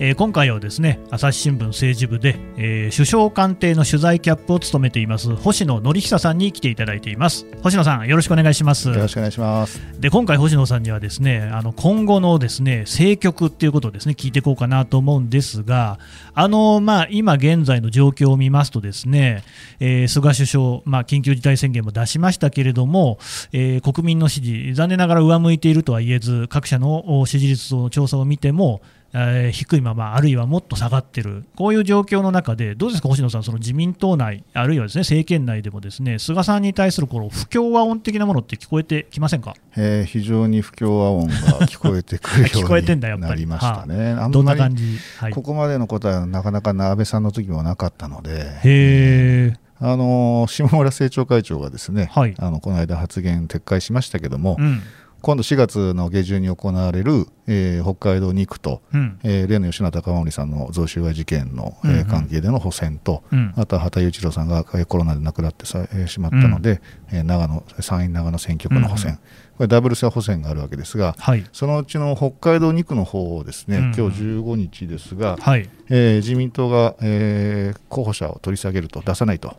えー、今回はですね朝日新聞政治部で、えー、首相官邸の取材キャップを務めています星野則久さんに来ていただいています。星野さんよろしくお願いします。よろしくお願いします。で今回星野さんにはですねあの今後のですね政局っていうことをですね聞いていこうかなと思うんですがあのまあ今現在の状況を見ますとですね、えー、菅首相まあ緊急事態宣言も出しましたけれども、えー、国民の支持残念ながら上向いているとは言えず各社の支持率の調査を見てもえー、低いまま、あるいはもっと下がってる、こういう状況の中で、どうですか、星野さん、その自民党内、あるいはです、ね、政権内でもですね菅さんに対するこの不協和音的なものって聞こえてきませんか、えー、非常に不協和音が聞こえてくるようになりましたね。どんな感じ、はい、ここまでのことはなかなか安倍さんの時もなかったので。へー。あの下村政調会長がですね、はい、あのこの間発言撤回しましたけども、うん今度4月の下旬に行われる、えー、北海道2区と、うん、えー、例の吉野高森さんの贈収賄事件の、うんうん、えー、関係での補選と、うん、あとは畑雄一郎さんがコロナで亡くなってさ、えー、しまったので、うん、えー、長野参院長野選挙区の補選、うんうん、これダブル選補選があるわけですが、はい、そのうちの北海道2区の方をですね、うん、今日15日ですが、はい、えー、自民党が、えー、候補者を取り下げると出さないと。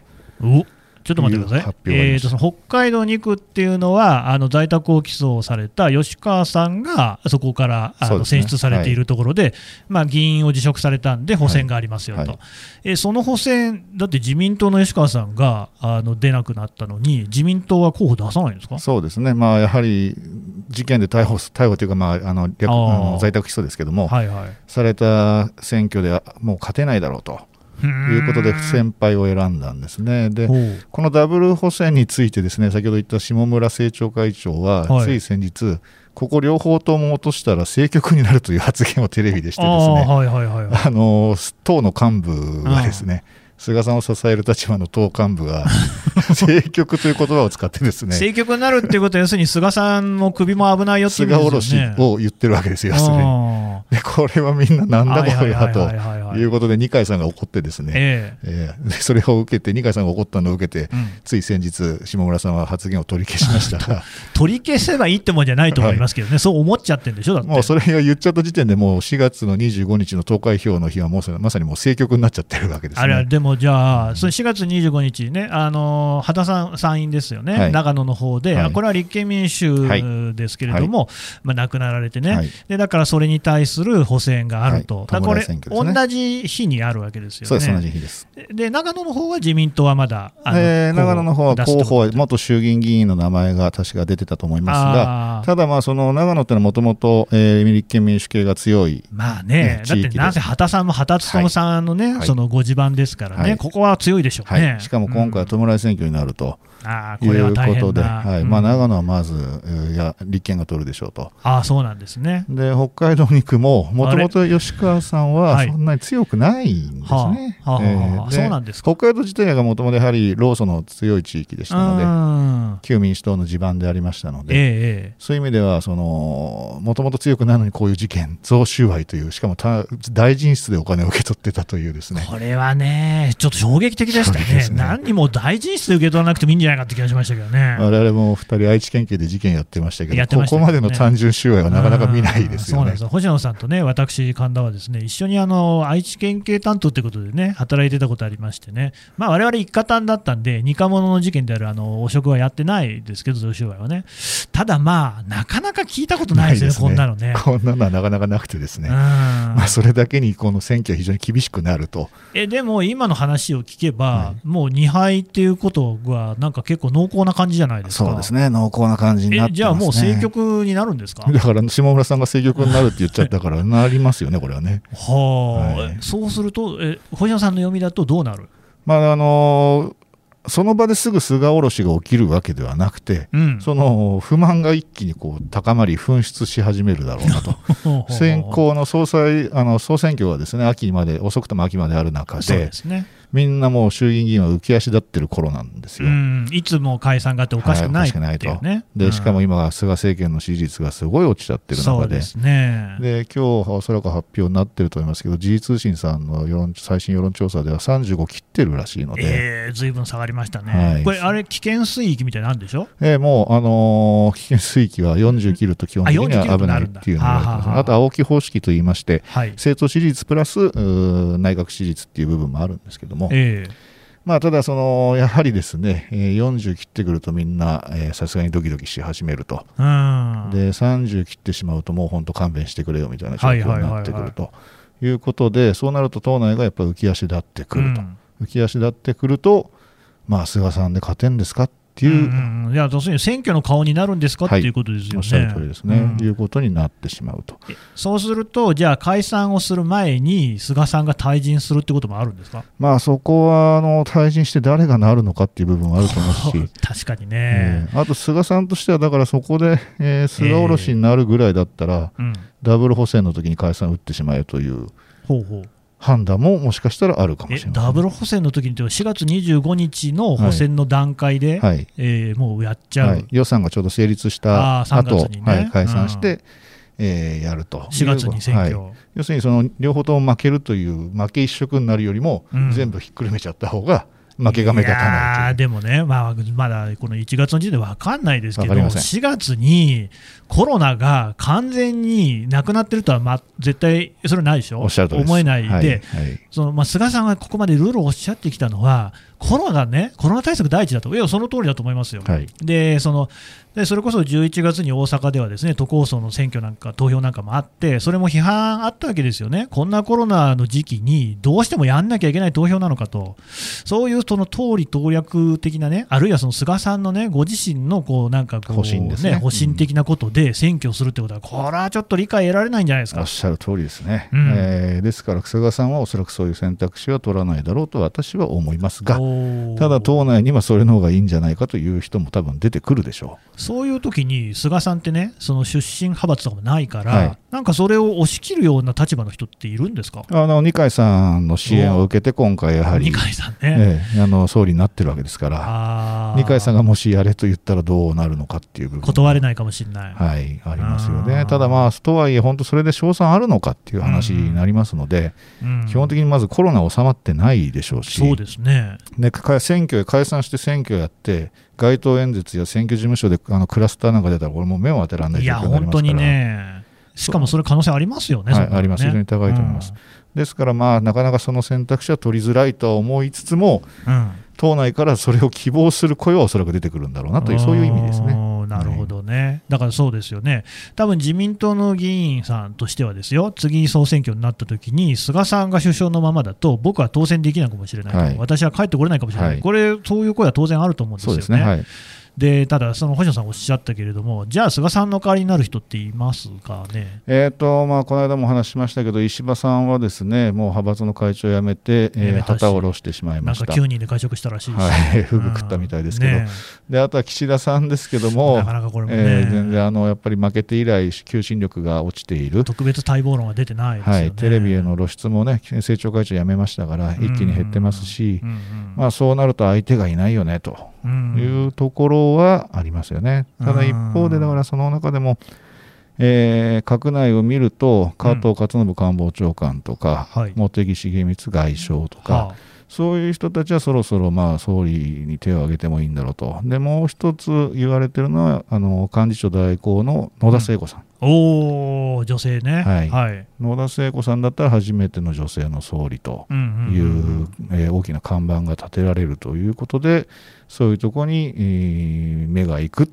ちょっと待ってください、えーと、その北海道2区っていうのは、あの在宅を起訴された吉川さんがそこからあの選出されているところで、はい、まあ、議員を辞職されたんで、補選がありますよと、はい。はい、えー、その補選、だって自民党の吉川さんがあの出なくなったのに、自民党は候補出さないんですか？そうですね、まあ、やはり事件で逮捕逮捕というか、まあ、あの略あの在宅起訴ですけども、はいはい、された選挙でもう勝てないだろうと。いうことで不先輩を選んだんですね。で、このダブル補選についてですね、先ほど言った下村政調会長は、つい先日、ここ両方とも落としたら政局になるという発言をテレビでしてですね、あの党の幹部がですね、菅さんを支える立場の党幹部が 政局という言葉を使ってですね。政局になるっていうことは要するに菅さんの首も危ないよっていう、ね、菅おろしを言ってるわけですよ、でこれはみんななんだこれはということで二階さんが怒ってですね、ええ。ー、それを受けて二階さんが怒ったのを受けて、うん、つい先日下村さんは発言を取り消しました。が取り消せばいいってもんじゃないと思いますけどね、はい、そう思っちゃってるんでしょ？だって。もうそれが言っちゃった時点でもう4月の25日の投開票の日はもうまさにもう政局になっちゃってるわけです、ね、あれでもじゃあ、その4月25日ね、あの秦さん参院ですよね、はい、長野の方で、はい、これは立憲民主ですけれども、はい、まあ、亡くなられてね、で、だからそれに対する補選があると、これ、ね、同じ日にあるわけですよね。そうです同じ日です。で長野の方は自民党はまだ、えー、長野の方は候補、元衆議院議員の名前が確か出てたと思いますが、ただ、その長野ってのはもともと立憲民主系が強い、まあね、だってなぜ畑さんも畑勉さんのね、そのご地盤ですからね、ここは強いでしょうね、しかも今回は弔い選挙になると。ということで、はい。まあ、長野はまず、いや立憲が取るでしょうと。あそうなんですね。で北海道2区も、もともと吉川さんはそんなに強くないんですね。そうなんです北海道自体がもともとやはり労組の強い地域でしたので、旧民主党の地盤でありましたので、えー、そういう意味では、もともと強くないのにこういう事件、贈収賄という、しかも大臣室でお金を受け取ってたというですね。これはね、ちょっと衝撃的でしたね、ね。何にも大臣室で受け取らなくてもいいんじゃないかって気がしましたけどね。我々も2人、愛知県警で事件やってましたけど、ね、ここまでの単純収賄はなかなか見ないですよね。そうなんです星野さんとね、私、神田はですね一緒にあの愛知県警担当ということでね、働いてたことありましてね、まあ我々一家担だったんで、二課物の事件であるあの汚職はやってないですけど、贈収賄はね。ただまあ、なかなか聞いたことないですよね、すねこんなのね。こんなのはなかなかなくてですね、まあ、それだけにこの選挙は非常に厳しくなると。えでも今の話を聞けば、はい、もう2敗っていうことは、なんか結構濃厚な感じじゃないですか。そうですね、濃厚な感じになって、ね、じゃあもう政局になるんですか？だから下村さんが政局になるって言っちゃったから、なりますよね、これはね。はあ、はい、そうすると、え星野さんの読みだとどうなる？まああのーその場ですぐ菅おろしが起きるわけではなくて、うん、その不満が一気にこう高まり、噴出し始めるだろうなと、先行の総裁あの総選挙はですね秋まで遅くとも秋まである中で、でね、みんなもう衆議院議員は浮き足立ってる頃なんですよ。いつも解散があっておかしくない、ね、と。でしかも今、菅政権の支持率がすごい落ちちゃってる中で、でね、で今日おそらく発表になってると思いますけど、時事通信さんの世論最新世論調査では35切ってるらしいので、えー、ずいぶん下がりましたね、はい、これ、あれ、危険水域みたいなんでしょ、えー、もう、あのー、危険水域は40切ると基本的には危ないっていうのがあと青木方式といいまして、はい、政党支持率プラス内閣支持率っていう部分もあるんですけども。えーまあ、ただその、やはりですね、40切ってくるとみんなさすがにドキドキし始めると、で30切ってしまうと、もう本当、勘弁してくれよみたいな状況になってくるということで、そうなると党内がやっぱり浮き足立ってくると、浮き足立ってくると、まあ、菅さんで勝てんですかっていう、うんうん、いや要するに選挙の顔になるんですか、はい、っていうことですよね。おっしゃる通りですね、うん、いうことになってしまうと。そうすると、じゃあ、解散をする前に、菅さんが退陣するってこともあるんですか、まあ、そこはあの退陣して誰がなるのかっていう部分はあると思いますし、確かにね、えー、あと菅さんとしては、だからそこで、えー、菅下ろしになるぐらいだったら、えーうん、ダブル補選の時に解散打ってしまえという。ほうほう判断ももしかしたらあるかもしれないダブル補選の時に4月25日の補選の段階で、はい、えー、もうやっちゃう、はい、予算がちょうど成立した後、ね、はい、解散して、うん、えー、やると。4月に選挙、はい、要するにその両方とも負けるという負け一色になるよりも、うん、全部ひっくるめちゃった方が負けが目立たないでもね、まあ、まだこの1月の時点で分かんないですけど、4月にコロナが完全になくなってるとは、まあ、絶対それないでしょ、思えないで、はいはい、そのまあ、菅さんがここまでルールをおっしゃってきたのは、コロナね、コロナ対策第一だと、いや、その通りだと思いますよ。はい、でそのでそれこそ11月に大阪ではですね都構想の選挙なんか投票なんかもあってそれも批判あったわけですよね、こんなコロナの時期にどうしてもやんなきゃいけない投票なのかと、そういうその党利党略的なね、あるいはその菅さんのねご自身のこうなんかこう、方針ですね。方針的なことで選挙するってことは、これはちょっと理解得られないんじゃないですか。おっしゃる通りですね、うん、えー、ですから菅さんはおそらくそういう選択肢は取らないだろうと私は思いますが、ただ党内にはそれの方がいいんじゃないかという人も多分出てくるでしょう。そういう時に菅さんってね、その出身派閥とかもないから、はい、なんかそれを押し切るような立場の人っているんですか？あの二階さんの支援を受けて、今回、やはり二階さんね、ええ、あの総理になってるわけですから、二階さんがもしやれと言ったらどうなるのかっていう部分。断れないかもしれない、はい、ありますよね、ただ、まあ、とはいえ、本当、それで勝算あるのかっていう話になりますので、うん。うん、基本的にまずコロナ収まってないでしょうし、そうですね。で選挙へ解散して選挙やって、街頭演説や選挙事務所であのクラスターなんか出たら、これもう目を当てられない状況になりますから。いや本当にね。しかもそれ可能性ありますよね、はい、あります、非常に高いと思います。うん、ですから、まあ、なかなかその選択肢は取りづらいとは思いつつも、うん、党内からそれを希望する声はおそらく出てくるんだろうなという、そういう意味ですね。なるほどね、だからそうですよね、多分自民党の議員さんとしては、ですよ次、総選挙になった時に、菅さんが首相のままだと、僕は当選できないかもしれないと、はい、私は帰ってこれないかもしれない、はい、これ、そういう声は当然あると思うんですよね。はいでただ、その星野さんおっしゃったけれども、じゃあ、菅さんの代わりになる人っていますかね、えーとまあ、この間もお話ししましたけど、石破さんはですねもう派閥の会長を辞めて、えー、旗を下ろしてしまいました。なんか9人で会食したらしいです、はい、ふぐ食ったみたいですけど、ね、であとは岸田さんですけども、なかなかこれも、ね、えー、全然あのやっぱり負けて以来、求心力が落ちている、特別待望論は出てない、ね、はい、テレビへの露出もね、政調会長辞めましたから、一気に減ってますし、まあ、そうなると相手がいないよねと。いうところはありますよね。ただ一方で、だからその中でも、えー、閣内を見ると、加藤勝信官房長官とか、茂木重光外相とか、はあ、そういう人たちはそろそろまあ総理に手を挙げてもいいんだろうと、でもう一つ言われてるのは、あの幹事長代行の野田聖子さん。うん、お女性ね、はい、はい、野田聖子さんだったら初めての女性の総理という,、え大きな看板が立てられるということで、そういうところに、えー、目が行く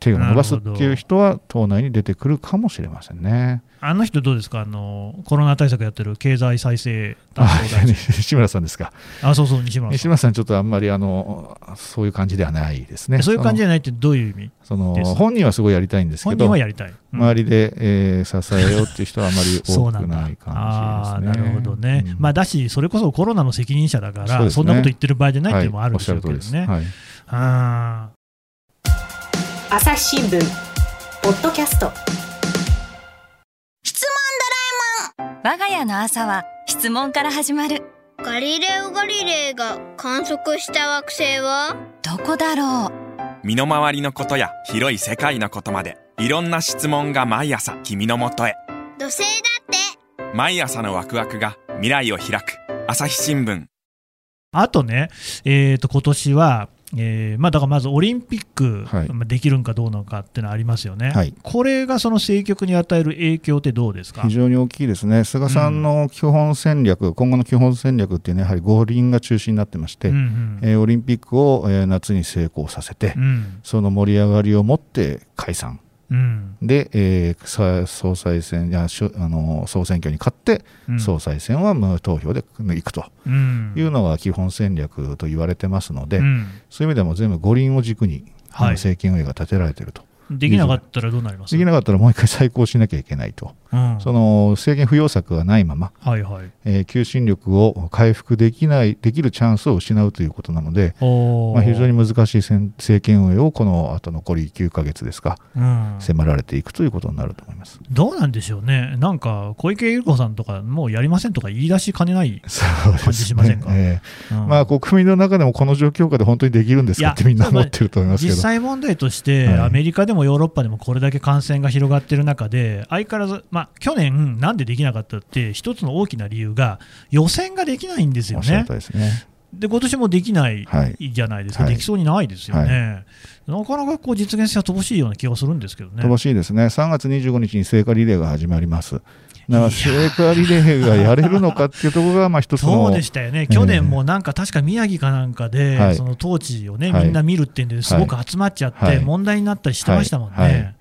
手を伸ばすっていう人は党内に出てくるかもしれませんね。あの人どうですか？あのコロナ対策やってる経済再生担当大臣。西村さんですか。あそうそう西村さん。西村さんちょっとあんまりあのそういう感じではないですね。そういう感じじゃないってどういう意味？その本人はすごいやりたいんですけど本人はやりたい、うん、周りで、えー、支えようっていう人はあまり多くない感じですね。なるほどね、うん、まあだしそれこそコロナの責任者だからそ,、ね、そんなこと言ってる場合じゃないっていうのもあるんでしょうけどね、はい、あ朝日新聞ポッドキャスト我が家の朝は質問から始まる。ガリレオ・ガリレイが観測した惑星は？どこだろう？身の回りのことや広い世界のことまでいろんな質問が毎朝君のもとへ。土星だって。毎朝のワクワクが未来を開く。朝日新聞。あとね、えー、と今年はえーまあ、だからまずオリンピック、はい、できるんかどうなのかっていうのはありますよね、はい、これがその政局に与える影響ってどうですか？非常に大きいですね、菅さんの基本戦略、うん、今後の基本戦略っていうのは、やはり五輪が中心になってまして、うんうん、えー、オリンピックを、えー、夏に成功させて、うん、その盛り上がりを持って解散。うん、で、えー、総裁選やあの総選挙に勝って、うん、総裁選は無投票でいくと。いうのが基本戦略と言われてますので、うん、そういう意味でも全部五輪を軸に、はい、政権運営が立てられていると。できなかったらどうなります？できなかったらもう一回再考しなきゃいけないと、うん、その政権不要策がないまま、はいはい。えー、求心力を回復できないできるチャンスを失うということなので、まあ、非常に難しい政権運営をこのあと残り9か月ですか、うん、迫られていくということになると思います。どうなんでしょうね、なんか小池百合子さんとか、もうやりませんとか言い出しかねない感じしませんか、ねえ。ーうん、まあ、国民の中でもこの状況下で本当にできるんですかってみんな思ってると思いますけど。実際問題として、はい、アメリカでもヨーロッパでもこれれだけ感染が広がっている中で、相変わらず、まあ、去年、なんでできなかったって、一つの大きな理由が、予選ができないんですよね。で今年もできないじゃないですか、はい、できそうにないですよね、はい、なかなかこう実現性は乏しいような気がするんですけどね。乏しいですね、3月25日に聖火リレーが始まります。だから聖火リレーがやれるのかっていうところがまあ一つのそうでしたよね、去年もなんか確か宮城かなんかで、そのトーチをね、みんな見るっていうんですごく集まっちゃって、問題になったりしてましたもんね。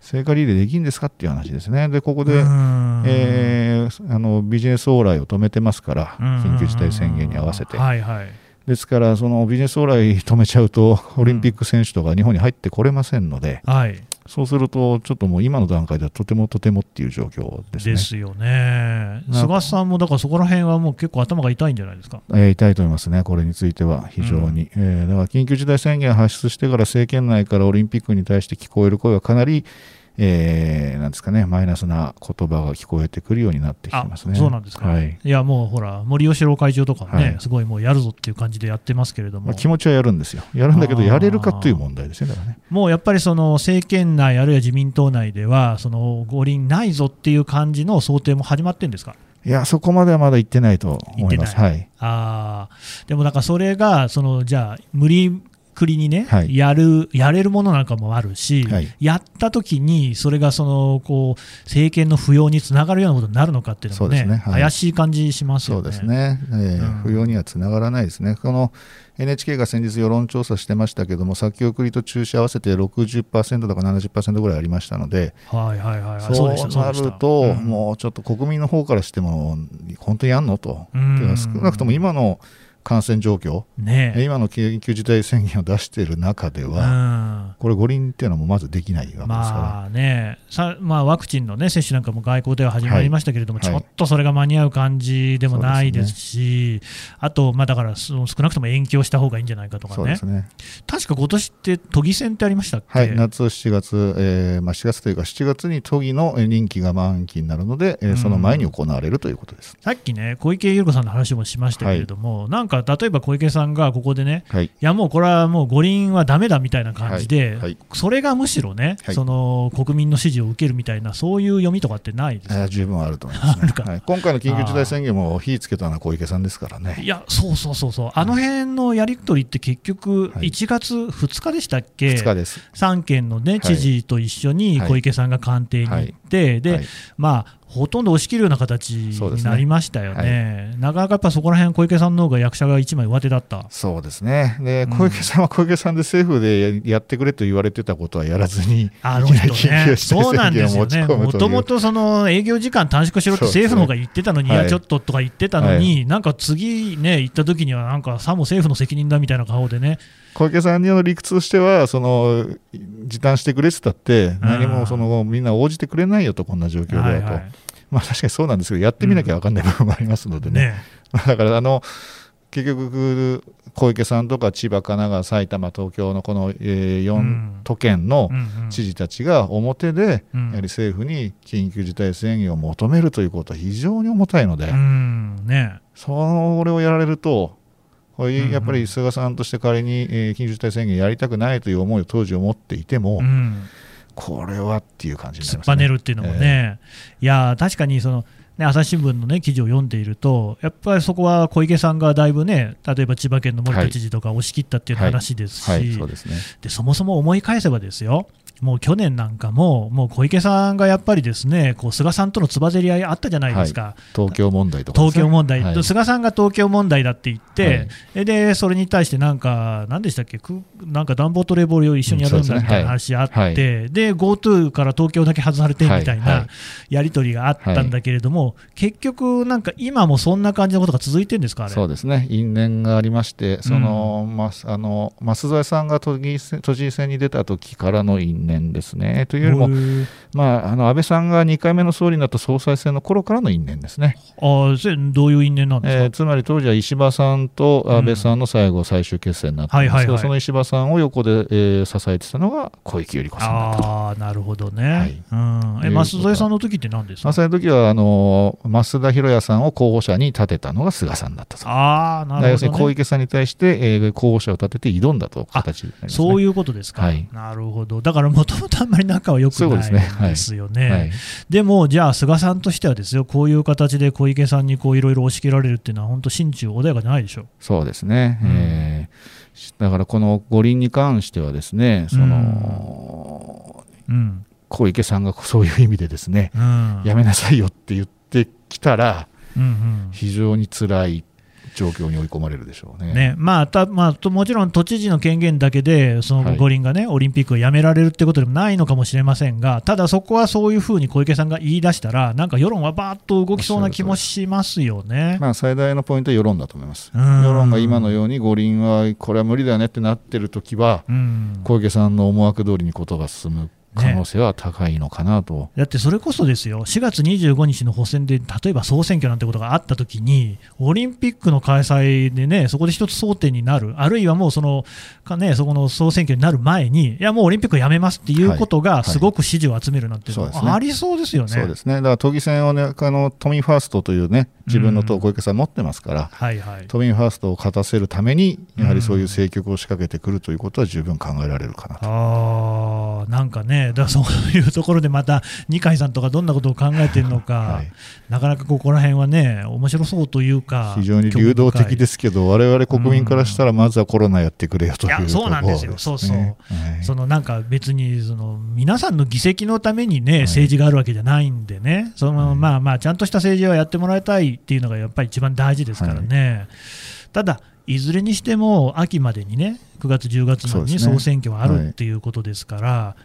聖火リレーできるんですかっていう話ですね、でここで、えー、あのビジネス往来を止めてますから、緊急事態宣言に合わせて。はいはい、ですから、そのビジネス往来止めちゃうと、オリンピック選手とか日本に入ってこれませんので、はい、そうすると、ちょっともう今の段階ではとてもとてもっていう状況ですね。ですよね。菅さんもだからそこら辺はもう結構頭が痛いんじゃないですか？えー、痛いと思いますね、これについては非常に。うん、えー、だから緊急事態宣言発出してから政権内からオリンピックに対して聞こえる声はかなりえー、なんですかね、マイナスな言葉が聞こえてくるようになってきてますね。そうなんですか、はい、いや、もうほら、森喜朗会長とかね、はい、すごいもうやるぞっていう感じでやってますけれども、まあ、気持ちはやるんですよ、やるんだけど、やれるかという問題ですね、だからね。もうやっぱりその政権内、あるいは自民党内では、その五輪ないぞっていう感じの想定も始まってるんですか？いや、そこまではまだ行ってないと思います。はい、あでもなんかそれがそのじゃあ無理くりにね、はい、やるやれるものなんかもあるし、はい、やった時にそれがそのこう政権の不要につながるようなことになるのかっていうのもね、ね。はい、怪しい感じしますよね。そうですね、えー、うん、不要にはつながらないですね。この NHK が先日世論調査してましたけども先送りと中止合わせて60%とか70%ぐらいありましたので、はいはいはい、そうなると、うん、もうちょっと国民の方からしても本当にやんのと、うん、少なくとも今の感染状況、ね、今の緊急事態宣言を出している中では、これ、五輪っていうのもまずできないわけですから、まあね。さまあ、ワクチンの、ね、接種なんかも外交では始まりましたけれども、はい、ちょっとそれが間に合う感じでもないですし、すね、あと、まあ、だから少なくとも延期をした方がいいんじゃないかとかね、ね。確か今年って都議選ってありましたっけ、はい、夏7月、えーまあ、7月というか、7月に都議の任期が満期になるので、えー、その前に行われるということです、さっきね、小池百合子さんの話もしましたけれども、はい、なんか例えば小池さんがここでね、はい、いやもうこれはもう五輪はだめだみたいな感じで、はい。はい、それがむしろね、その国民の支持を受けるみたいな、そういう読みとかってないですか？十分あると思います、ね。今回の緊急事態宣言も火つけたのは小池さんですからね。いや、そうそうそうそう、あの辺のやり取りって結局、1月2日でしたっけ、2日です。3県の、ね、知事と一緒に小池さんが官邸に行って、でまあほとんど押し切るような形になりましたよね、ねはい、なかなかやっぱそこら辺小池さんの方が役者が一枚上手だった。そうですね、で小池さんは小池さんで政府でやってくれと言われてたことはやらずに、あの人ね、そうなんですよね、もともとその営業時間短縮しろって政府の方が言ってたのに、い。や、ちょっととか言ってたのに、はい、なんか次ね、行った時には、なんかさも政府の責任だみたいな顔でね。小池さんの理屈としては、その時短してくれって言ったって、何もそのみんな応じてくれないよと、こんな状況ではと。はいはいまあ確かにそうなんですけど、やってみなきゃ分かんない部分もありますのでね。ね。だからあの結局、小池さんとか千葉、神奈川、埼玉、東京のこの、え4都県の知事たちが表で、やはり政府に緊急事態宣言を求めるということは非常に重たいので、ね、それをやられると、これやっぱり菅さんとして仮に、えー、緊急事態宣言やりたくないという思いを当時を持っていても、うん、これはっていう感じになります、ね、突っぱねるっていうのもね、えー、いや確かにそのね、朝日新聞の、ね、記事を読んでいると、やっぱりそこは小池さんがだいぶね、例えば千葉県の森田知事とか押し切ったっていう話ですし、でそもそも思い返せばですよ、もう去年なんかも、もう小池さんがやっぱりですね、こう菅さんとのつばぜり合いあったじゃないですか、はい、東京問題とか、ね、東京問題、はい、菅さんが東京問題だって言って、はい、でそれに対してなんか、なんでしたっけ、なんか暖房と冷房を一緒にやるんだみたいな話あって、で GoTo から東京だけ外されてみたいなやり取りがあったんだけれども、結局、なんか今もそんな感じのことが続いてるんですか、そうですね、因縁がありまして、その、うん、まあの増添さんが都知事選に出た時からの因縁念ですね。というよりも、まあ、あの安倍さんが2回目の総理になった総裁選の頃からの因縁ですね。あどういう因縁なんですか、えー、つまり当時は石破さんと安倍さんの最後、最終決戦になったんですけど、その石破さんを横で、えー、支えてたのが小池百合子さんだと。あなるほどね。はい、うんえ増添さんの時って何ですか？増添の時はあの増田博也さんを候補者に立てたのが菅さんだったと。あなるほど、ね、要するに小池さんに対して、えー、候補者を立てて挑んだと形、ね、そういうことですか。はい、なるほど。だからもともとあんまり仲は良くないですよね。で、ね。はい、でも、じゃあ、菅さんとしてはですよ、こういう形で小池さんにいろいろ押し切られるっていうのは、本当、心中穏やかじゃないでしょう。そうですね、うん、えー、だからこの五輪に関してはですね、その、うん、小池さんがそういう意味でですね、うん、やめなさいよって言ってきたら、うんうん、非常に辛い状況に追い込まれるでしょうね。ね。まあたまあ、もちろん都知事の権限だけで、その五輪がね、はい、オリンピックをやめられるってことでもないのかもしれませんが、ただそこはそういうふうに小池さんが言い出したら、なんか世論はばーっと動きそうな気もしますよね、まあ、最大のポイントは世論だと思います。世論が今のように五輪はこれは無理だよねってなってるときは、小池さんの思惑通りにことが進む可能性は高いのかなと、ね、だってそれこそですよ、4月25日の補選で、例えば総選挙なんてことがあったときに、オリンピックの開催でね、そこで一つ争点になる、あるいはもうその、かね、そこの総選挙になる前に、いや、もうオリンピックやめますっていうことが、すごく支持を集めるなんてありそうですよね。そうですね。だから都議選をね、あの都民ファーストというね、自分の党、小池さん持ってますから、はいはい、都民ファーストを勝たせるために、やはりそういう政局を仕掛けてくるということは十分考えられるかなと。あなんかね、だそういうところでまた二階さんとかどんなことを考えているのか、はい、なかなかここら辺はね、面白そうというか、非常に流動的ですけど、われわれ国民からしたら、まずはコロナやってくれよという、ね、そうなんですよ、そうそう、はい、そのなんか別にその皆さんの議席のためにね、政治があるわけじゃないんでね、そのまあまあ、ちゃんとした政治はやってもらいたいっていうのがやっぱり一番大事ですからね。はい、ただいずれにしても秋までにね9月、10月までに総選挙はあるっていうことですから、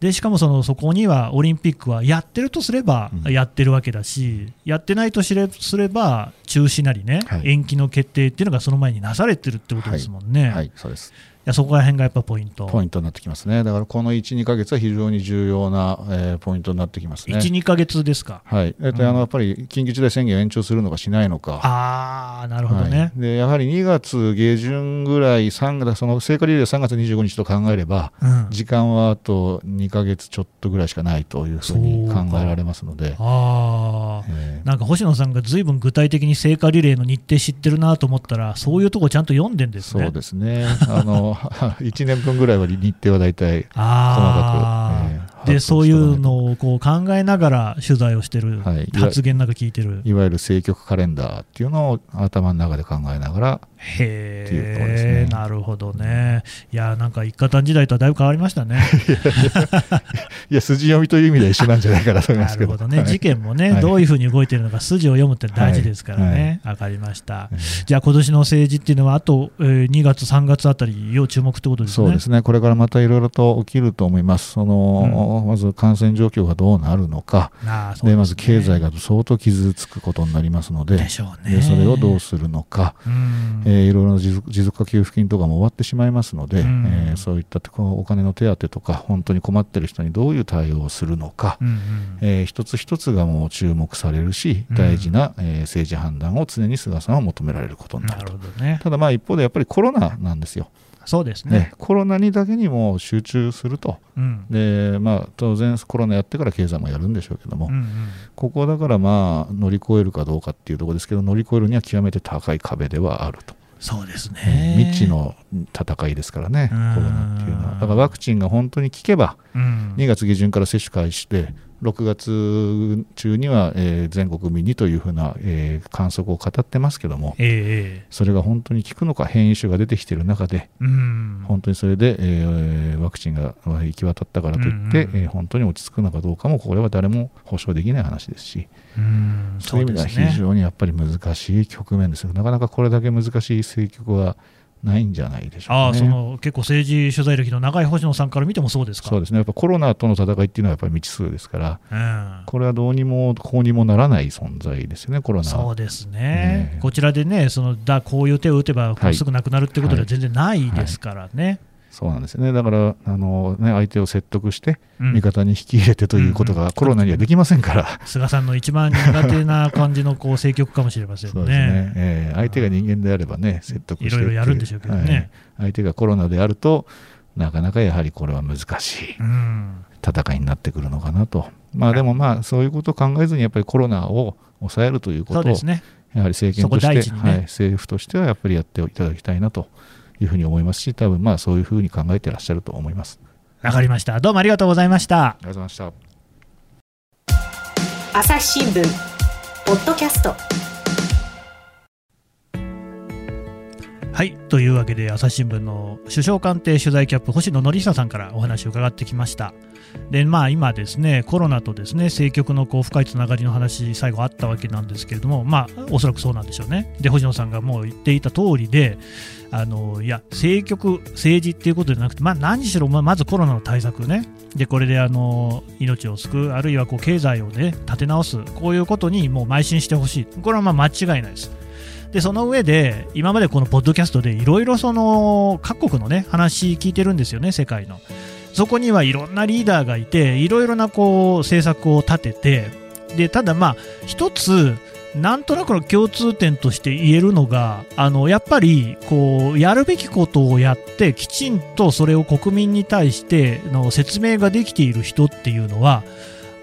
でしかもそのそこにはオリンピックはやってるとすればやってるわけだし、うん、やってないとすれば中止なりね、はい、延期の決定っていうのがその前になされてるってことですもんね。はい、はい、そうですやそこら辺がやっぱポイント。ポイントになってきますね、だからこの1、2か月は非常に重要な、えー、ポイントになってきますね。1、2か月ですか、はい。えーと、うん、あのやっぱり緊急事態宣言を延長するのかしないのか、あなるほどね、はい、でやはり2月下旬ぐらい、3月その聖火リレー3月25日と考えれば、うん、時間はあと2か月ちょっとぐらいしかないというふうに考えられますので。あえー、なんか星野さんがずいぶん具体的に聖火リレーの日程知ってるなと思ったら、そういうとこちゃんと読んでんですね。そうですね。あの 1年年分ぐらいは日程は大体細かく、えーでそういうのをこう考えながら取材をしてる、はい、発言なんか聞いてる。いわゆる政局カレンダーっていうのを頭の中で考えながらへえ、ね、なるほどね。いやなんか一家単時代とはだいぶ変わりましたね。いや筋読みという意味では一緒なんじゃないかなと思いますけど。なるほどね、はい、事件もね、はい、どういうふうに動いてるのか筋を読むって大事ですからね、はい、分かりました、じゃあ今年の政治っていうのはあと、えー、2月3月あたり要注目ってことですね。そうですね。これからまたいろいろと起きると思います。その、うん。まず感染状況がどうなるのか、で、ね、まず経済が相当傷つくことになりますので、で、ね、それをどうするのか、えー、いろいろな持続化給付金とかも終わってしまいますので、えー、そういったお金の手当とか、本当に困っている人にどういう対応をするのか、うんうん、えー、一つ一つがもう注目されるし、大事な、えー、政治判断を常に菅さんは求められることになると。るね、ただ、まあ一方でやっぱりコロナなんですよ。そうですね、ね、コロナにだけにも集中すると、うん、でまあ、当然コロナやってから経済もやるんでしょうけども、うんうん、ここだからまあ乗り越えるかどうかっていうところですけど乗り越えるには極めて高い壁ではあると。そうですね。未知の戦いですからね、コロナっていうのは。だからワクチンが本当に効けば、2月下旬から接種開始で、6月中には、えー、全国民にというふうな、えー、観測を語ってますけども、えー、それが本当に効くのか、変異種が出てきている中で、本当にそれで、えー、ワクチンが行き渡ったからといって、えー、本当に落ち着くのかどうかも、これは誰も保証できない話ですし、うん。そういう意味では非常にやっぱり難しい局面ですよ、なかなかこれだけ難しい政局はないんじゃないでしょうか、ね、あその結構政治取材歴の長い星野さんから見てもそうですか？そうですね、やっぱコロナとの戦いっていうのはやっぱり未知数ですから、うん、これはどうにもこうにもならない存在ですよね、コロナ。そうですね、ねこちらでね、そのだこういう手を打てば、すぐなくなるっていうことでは全然ないですからね。はいはいそうなんですね。だからあの、ね、相手を説得して、味方に引き入れてということが、コロナにはできませんから、菅さんの一番苦手な感じのこう政局かもしれませんね。そうですね、えー、相手が人間であればね、説得していろいろやるんでしょうけどね、はい、相手がコロナであると、なかなかやはりこれは難しい戦いになってくるのかなと、まあ、でもまあそういうことを考えずに、やっぱりコロナを抑えるということを、ね、やはり政権として、ね、はい、政府としてはやっぱりやっていただきたいなと。いうふうに思いますし、多分まあそういうふうに考えてらっしゃると思います。わかりました。どうもありがとうございました。ありがとうございました。朝日新聞ポッドキャスト。はいというわけで朝日新聞の首相官邸取材キャップ星野則久さんからお話を伺ってきました。でまあ、今、ですねコロナとですね政局のこう深いつながりの話、最後あったわけなんですけれども、まあ、おそらくそうなんでしょうね。で、星野さんがもう言っていた通りで、あのいや、政局、政治っていうことじゃなくて、まあ、何しろ、ままずコロナの対策ね、でこれであの命を救う、あるいはこう経済を、ね、立て直す、こういうことにもう邁進してほしい、これはま間違いないです。でその上で、今までこのポッドキャストでいろいろ各国の、ね、話聞いてるんですよね、世界の。そこにはいろんなリーダーがいて、いろいろなこう政策を立てて、でただ、まあ、一つ、なんとなくの共通点として言えるのが、あのやっぱりこうやるべきことをやって、きちんとそれを国民に対しての説明ができている人っていうのは、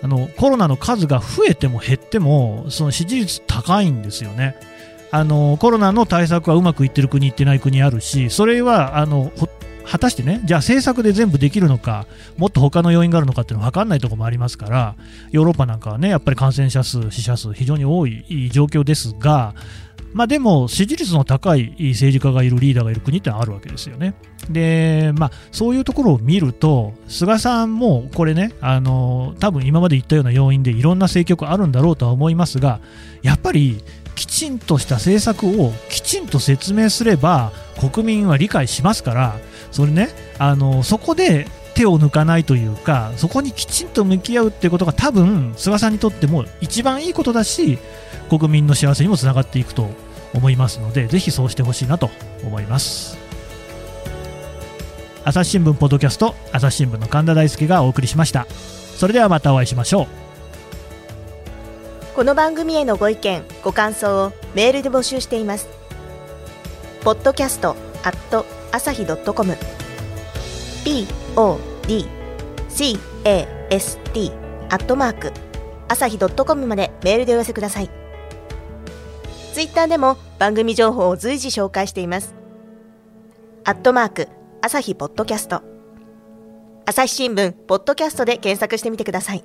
あのコロナの数が増えても減っても、その支持率高いんですよね。あのコロナの対策はうまくいってる国、いってない国あるし、それはあの果たしてね、じゃあ政策で全部できるのか、もっと他の要因があるのかっていうのは分かんないところもありますから、ヨーロッパなんかはね、やっぱり感染者数、死者数、非常に多い状況ですが、まあ、でも支持率の高い政治家がいるリーダーがいる国ってのはあるわけですよね。で、まあ、そういうところを見ると、菅さんもこれね、あの多分今まで言ったような要因でいろんな政局あるんだろうとは思いますが、やっぱりきちんとした政策をきちんと説明すれば国民は理解しますから。それねあのそこで手を抜かないというかそこにきちんと向き合うっていうことが多分菅さんにとっても一番いいことだし国民の幸せにもつながっていくと思いますのでぜひそうしてほしいなと思います。朝日新聞ポッドキャスト朝日新聞の神田大輔がお送りしました。それではまたお会いしましょう。この番組へのご意見ご感想をメールで募集しています。podcast at 朝日 .com podcast アットマーク朝日 .com までメールでお寄せください。ツイッターでも番組情報を随時紹介しています。アットマーク朝日ポッドキャスト。朝日新聞ポッドキャストで検索してみてください。